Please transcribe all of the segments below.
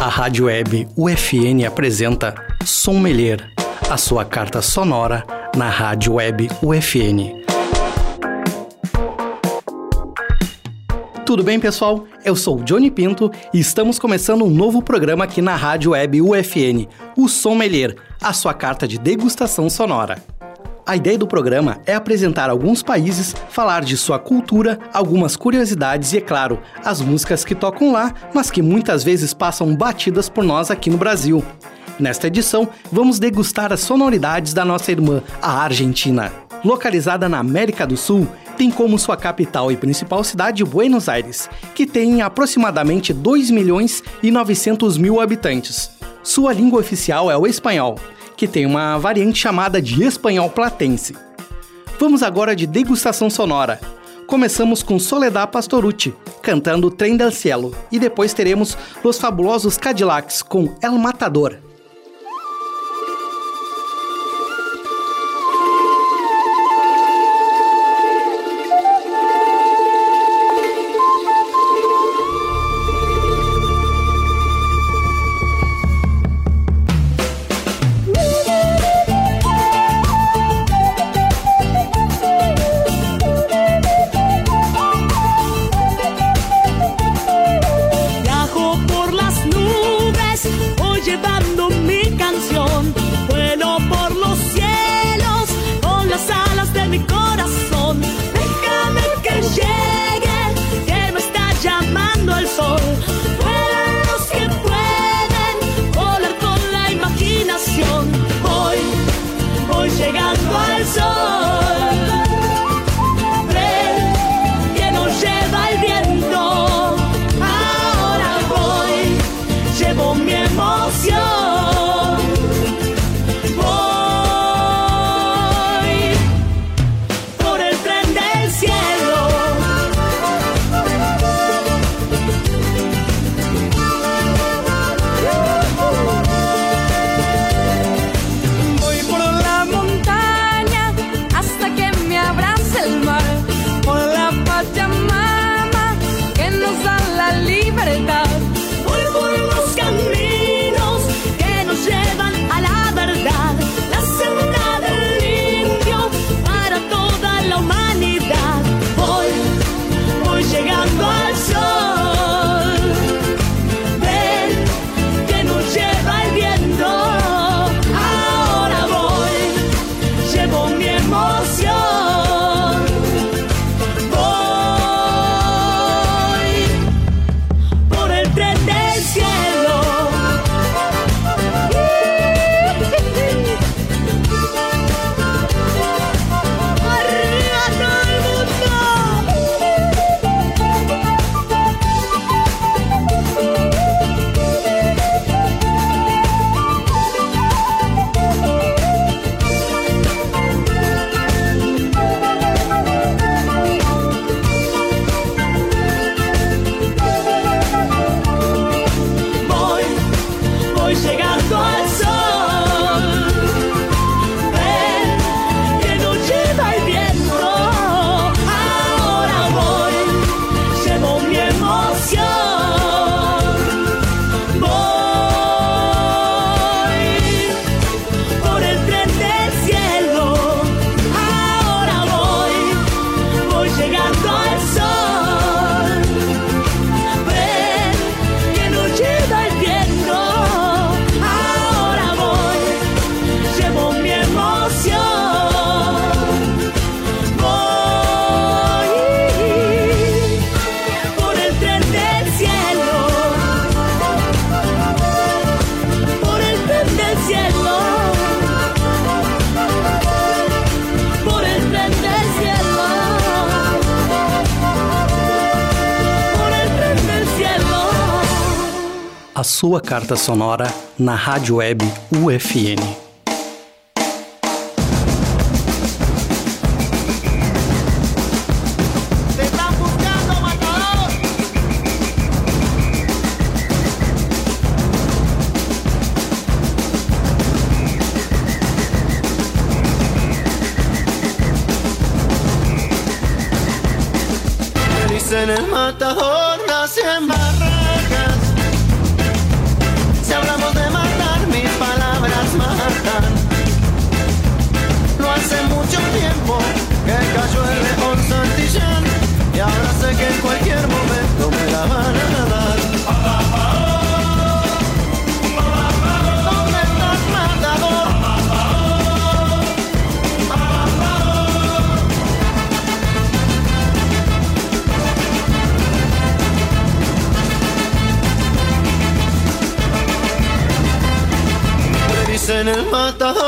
A Rádio Web UFN apresenta Sommelier, a sua carta sonora na Rádio Web UFN. Tudo bem, pessoal? Eu sou Johnny Pinto e estamos começando um novo programa aqui na Rádio Web UFN, o Sommelier, a sua carta de degustação sonora. A ideia do programa é apresentar alguns países, falar de sua cultura, algumas curiosidades e, é claro, as músicas que tocam lá, mas que muitas vezes passam batidas por nós aqui no Brasil. Nesta edição, vamos degustar as sonoridades da nossa irmã, a Argentina. Localizada na América do Sul, tem como sua capital e principal cidade Buenos Aires, que tem aproximadamente 2 milhões e 900 mil habitantes. Sua língua oficial é o espanhol, que tem uma variante chamada de espanhol platense. Vamos agora de degustação sonora. Começamos com Soledad Pastorucci, cantando Trem del Cielo, e depois teremos Los Fabulosos Cadillacs com El Matador. Sua carta sonora na rádio web UFN. fotos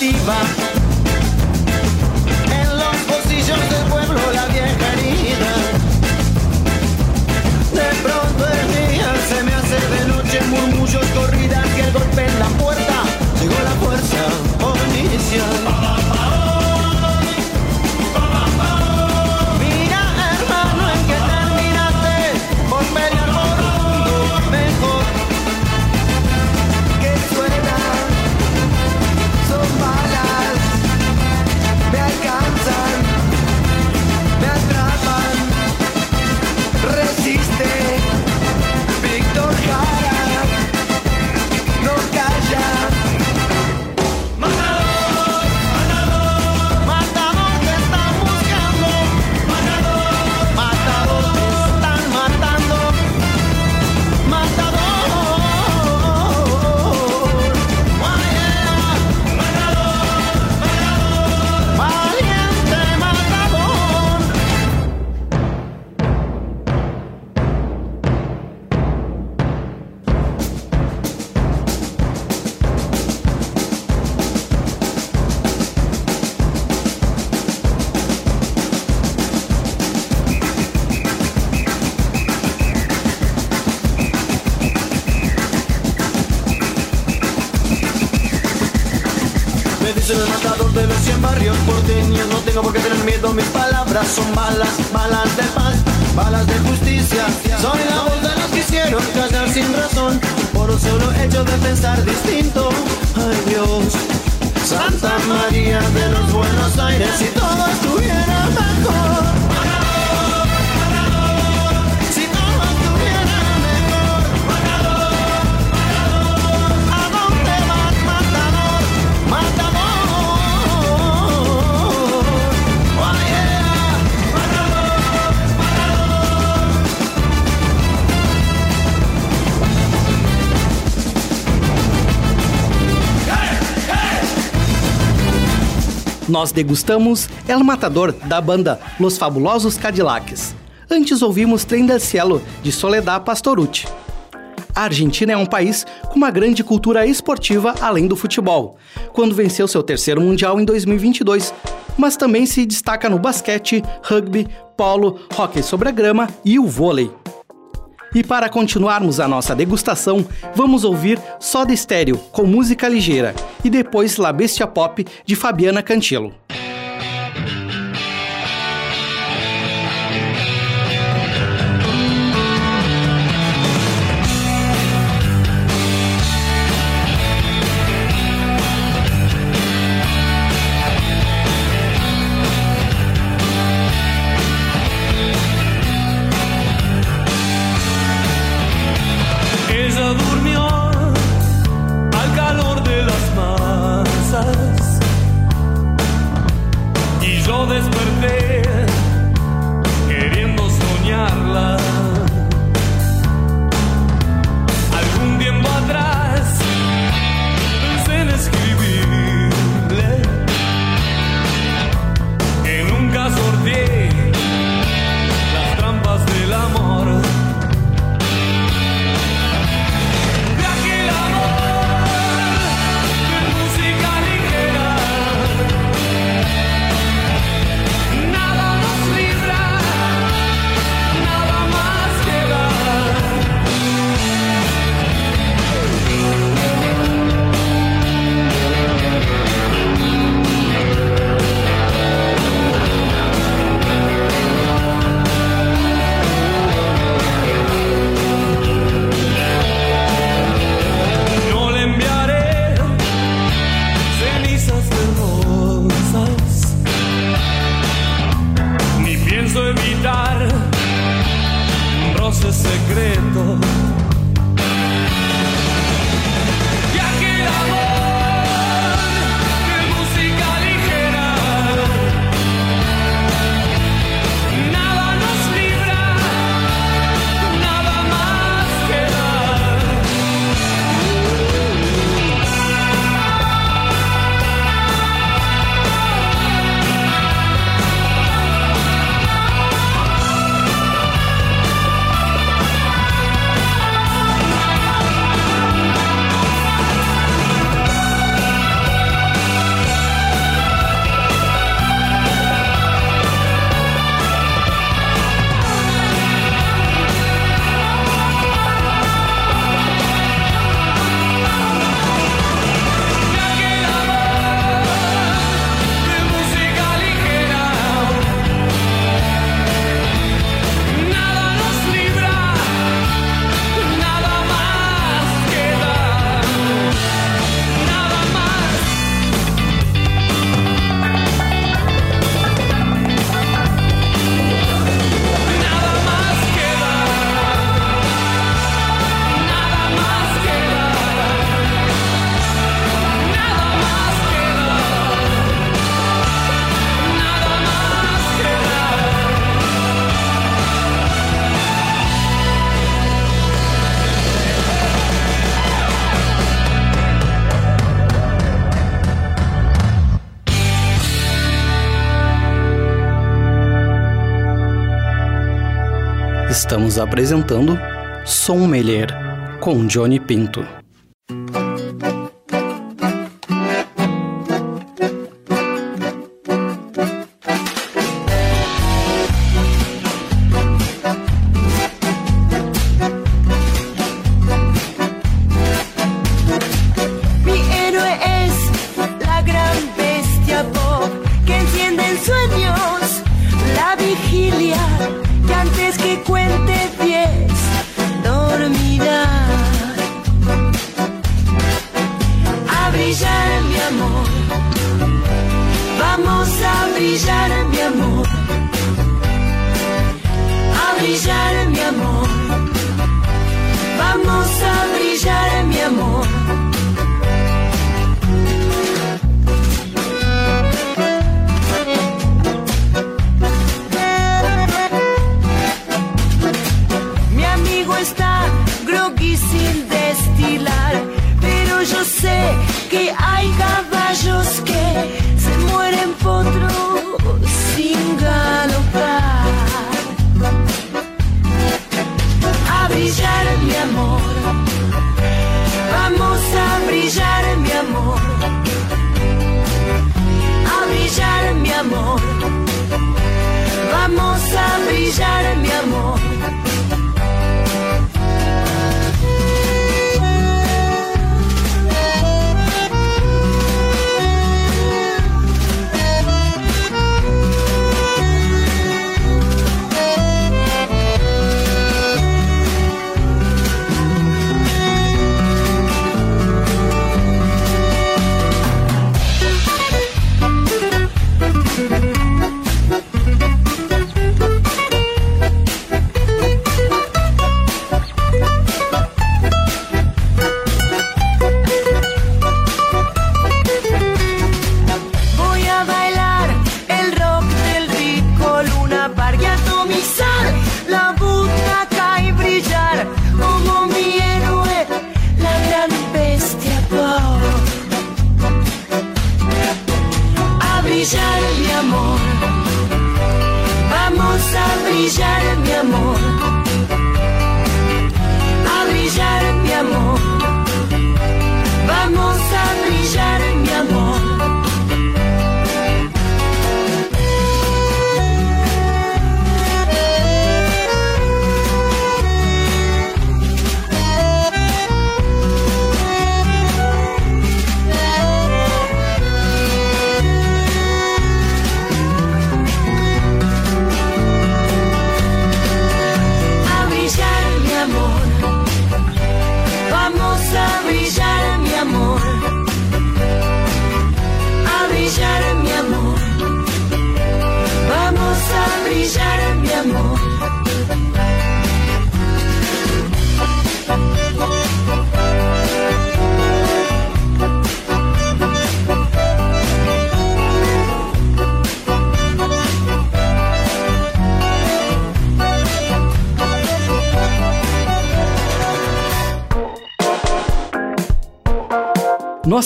alternativa. por un solo hecho de pensar distinto. Ay Dios, Santa María de los Buenos Aires, y todo estuviera Nós degustamos El Matador, da banda Los Fabulosos Cadillacs. Antes ouvimos Trem del Cielo, de Soledad Pastorucci. A Argentina é um país com uma grande cultura esportiva além do futebol, quando venceu seu terceiro Mundial em 2022, mas também se destaca no basquete, rugby, polo, hóquei sobre a grama e o vôlei. E para continuarmos a nossa degustação, vamos ouvir Soda Estéreo com música ligeira e depois La Bestia Pop de Fabiana Cantilo. Estamos apresentando Sommelier com Johnny Pinto.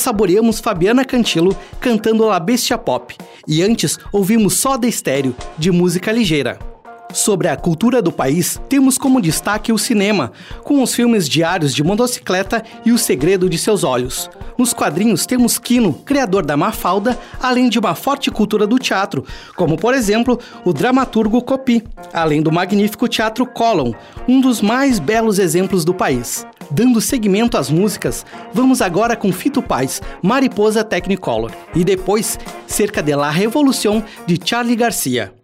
Saboreamos Fabiana Cantilo cantando La Bestia Pop e antes ouvimos Soda Estéreo, de música ligeira. Sobre a cultura do país, temos como destaque o cinema, com os filmes Diários de Motocicleta e O Segredo de Seus Olhos. Nos quadrinhos temos Kino, criador da Mafalda, além de uma forte cultura do teatro, como por exemplo o dramaturgo Copi, além do magnífico teatro Colon, um dos mais belos exemplos do país. Dando seguimento às músicas, vamos agora com Fito Paz, Mariposa Technicolor, e depois Cerca de la Revolução de Charlie Garcia.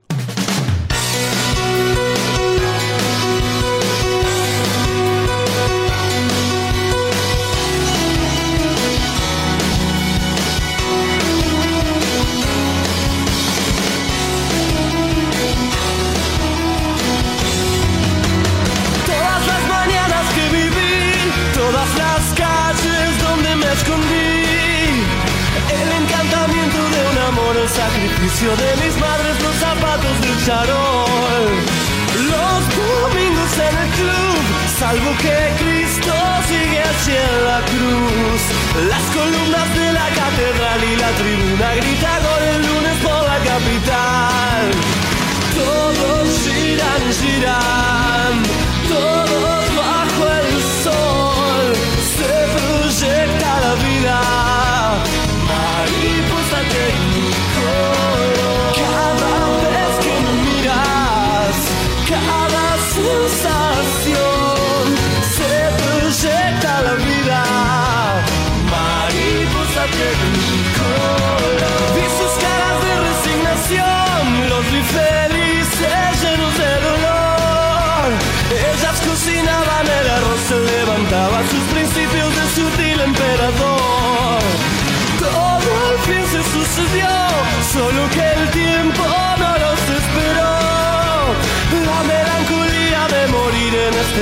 Los domingos en el club, salvo que Cristo sigue hacia la cruz, las columnas de la catedral y la tribuna grita gol el lunes por la capital. Todos giran, giran,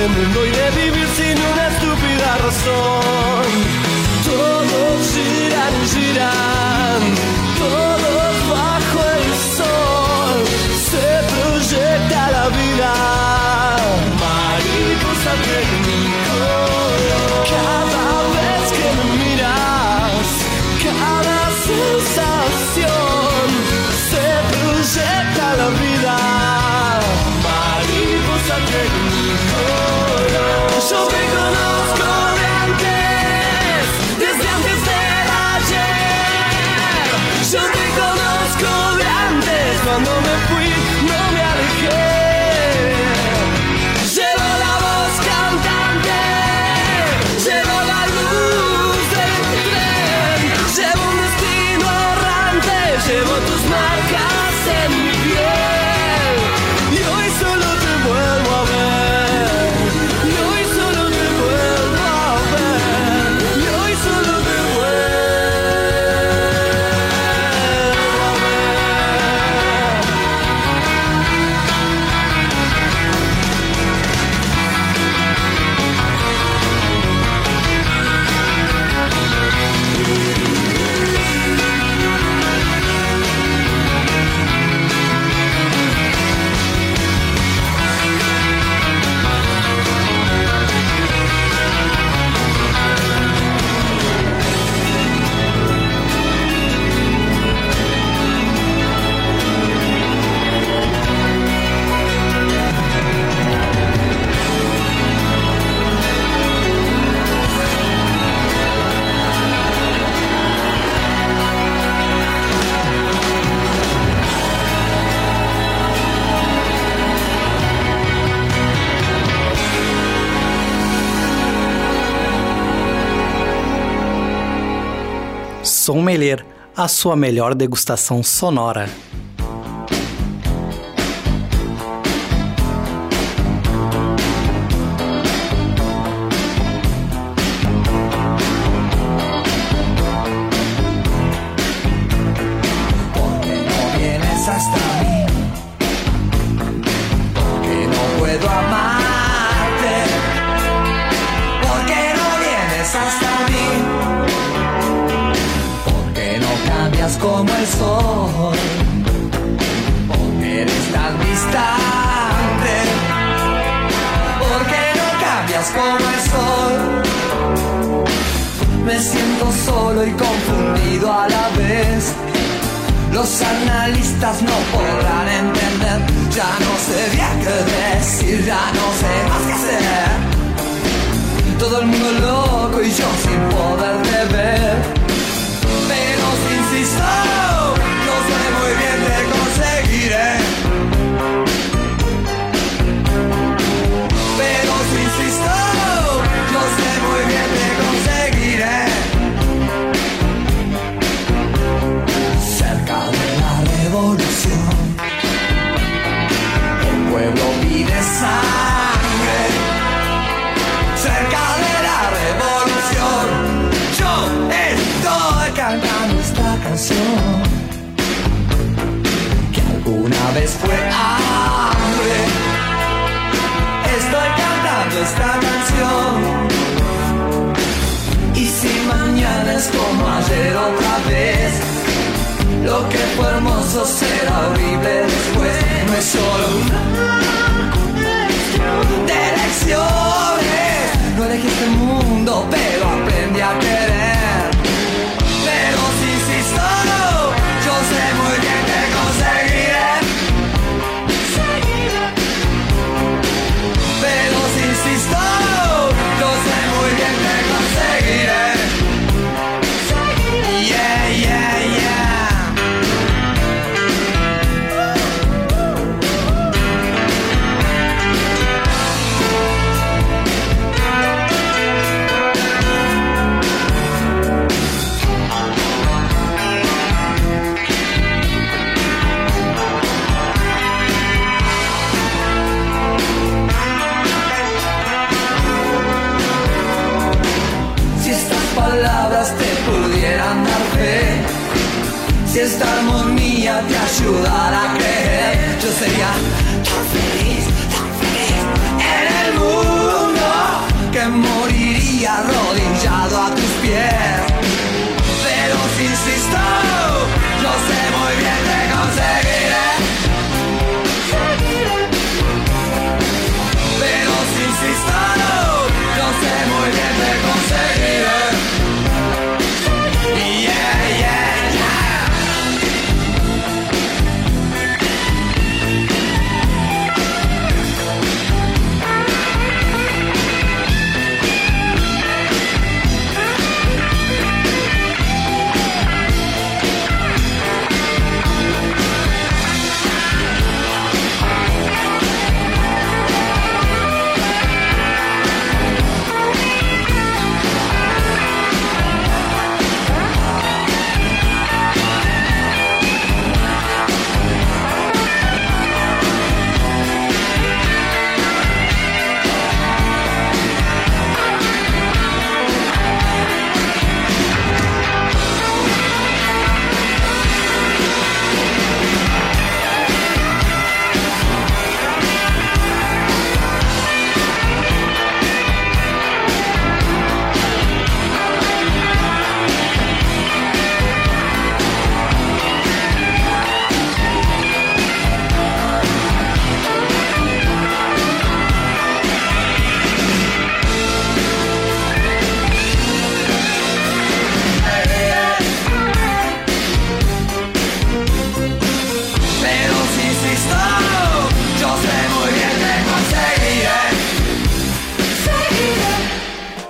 mundo y de vivir Sommelier, a sua melhor degustação sonora.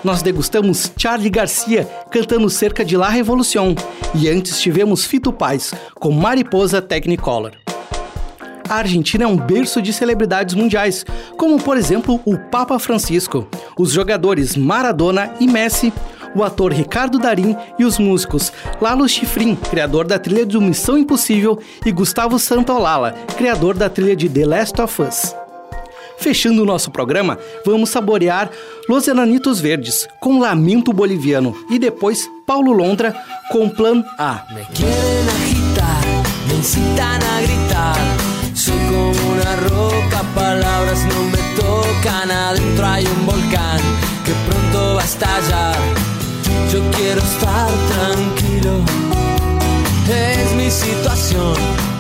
Nós degustamos Charlie Garcia cantando cerca de La Revolution e antes tivemos Fito Paz com Mariposa Technicolor. A Argentina é um berço de celebridades mundiais, como por exemplo o Papa Francisco, os jogadores Maradona e Messi, o ator Ricardo Darim e os músicos Lalo Schifrin, criador da trilha do Missão Impossível, e Gustavo Santaolalla, criador da trilha de The Last of Us. Fechando o nosso programa, vamos saborear Los Enanitos Verdes com Lamento Boliviano e depois Paulo Londra com Plan A. Me quieren agitar, me incitan a gritar. Soy como una roca, palabras no me tocan. Adentro hay un volcán que pronto va estallar. Yo quiero estar tranquilo. Es mi situación,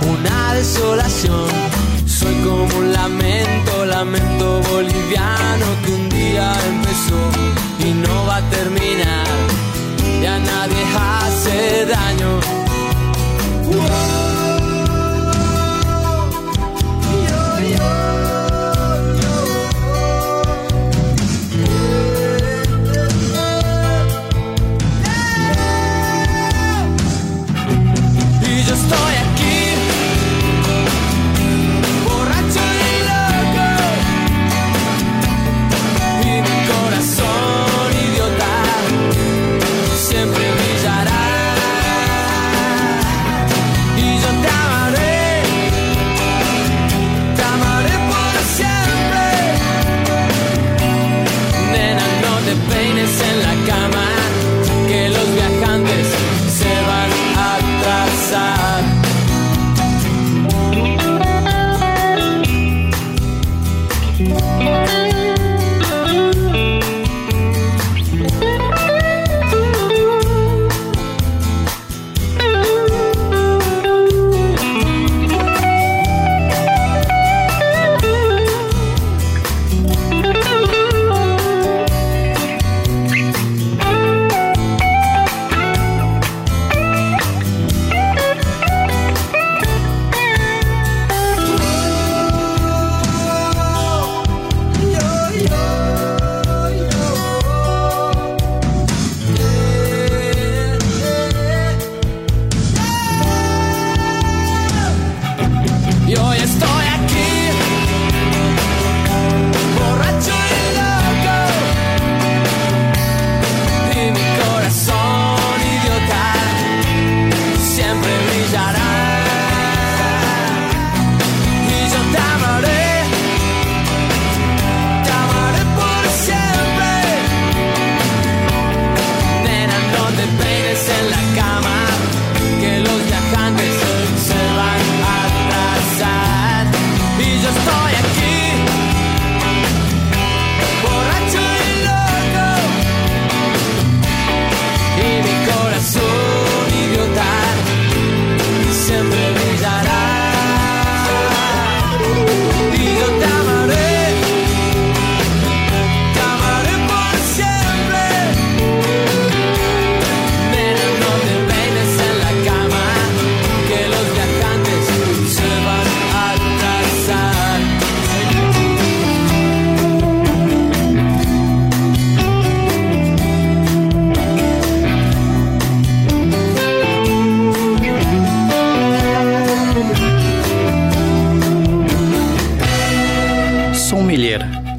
una desolación. Soy como un lamento, lamento boliviano que un día empezó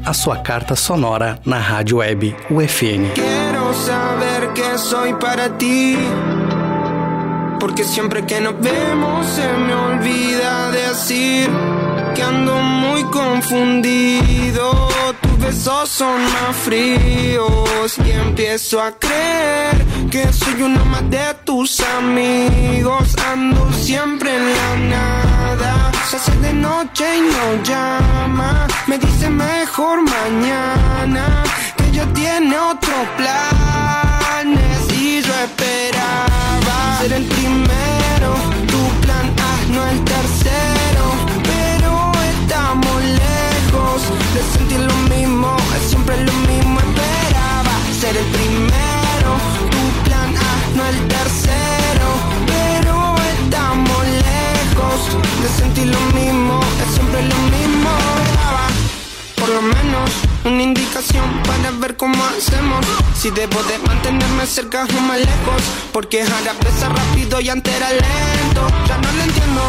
a sua carta sonora na rádio web UFN. Quiero saber que soy para ti. Porque siempre que nos vemos se me olvida decir que ando muy confundido. Besos son más fríos y empiezo a creer que soy uno más de tus amigos. Ando siempre en la nada. Se hace de noche y no llama. Me dice mejor mañana que ella tiene otros planes y yo esperaba ser el primero, tu plan no el tercero, pero estamos lejos de sentir lo mismo, es siempre lo mismo, esperaba ser el primero, tu plan A, no el tercero, pero estamos lejos de sentir lo mismo, es siempre lo mismo, esperaba por lo menos una indicación para ver cómo hacemos. Si debo de mantenerme cerca o más lejos, porque ahora pesa rápido y antes era lento. Ya no lo entiendo,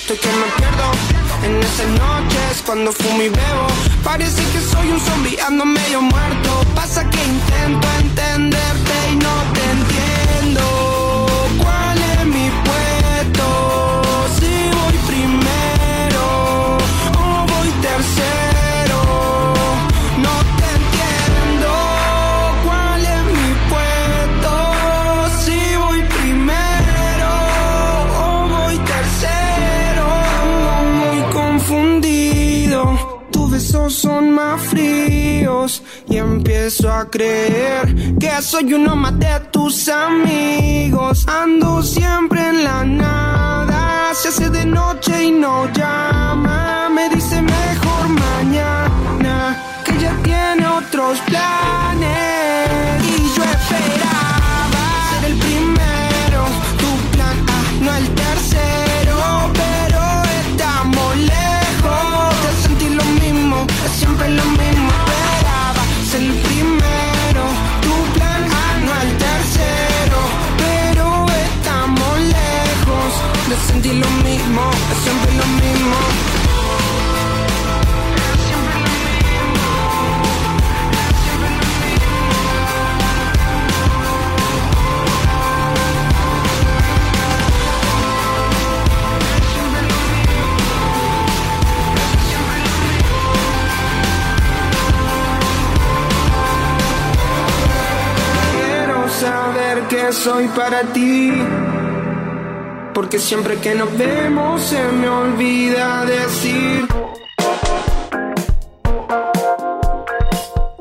estoy que me pierdo. En esas noches cuando fumo y bebo, parece que soy un zombie, ando medio muerto. Pasa que intento entenderte y no y empiezo a creer que soy uno más de tus amigos. Ando siempre en la nada. Se hace de noche y no llama. Me dice mejor mañana que ya tiene otros planes. Que soy para ti. Porque siempre que nos vemos se me olvida decir.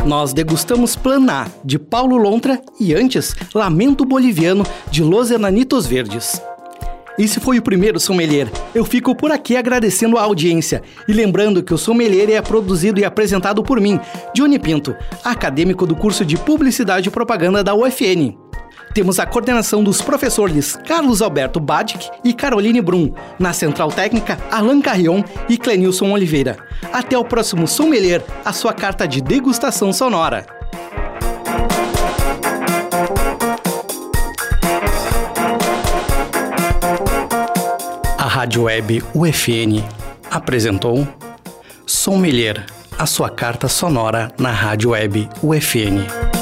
Nós degustamos Planá, de Paulo Lontra, e antes, Lamento Boliviano, de Los Enanitos Verdes. Esse foi o primeiro Sommelier. Eu fico por aqui agradecendo a audiência e lembrando que o Sommelier é produzido e apresentado por mim, Johnny Pinto, acadêmico do curso de Publicidade e Propaganda da UFN. Temos a coordenação dos professores Carlos Alberto Badic e Caroline Brum, na Central Técnica Alan Carrion e Clenilson Oliveira. Até o próximo Sommelier, a sua carta de degustação sonora. A Rádio Web UFN apresentou Sommelier, a sua carta sonora na Rádio Web UFN.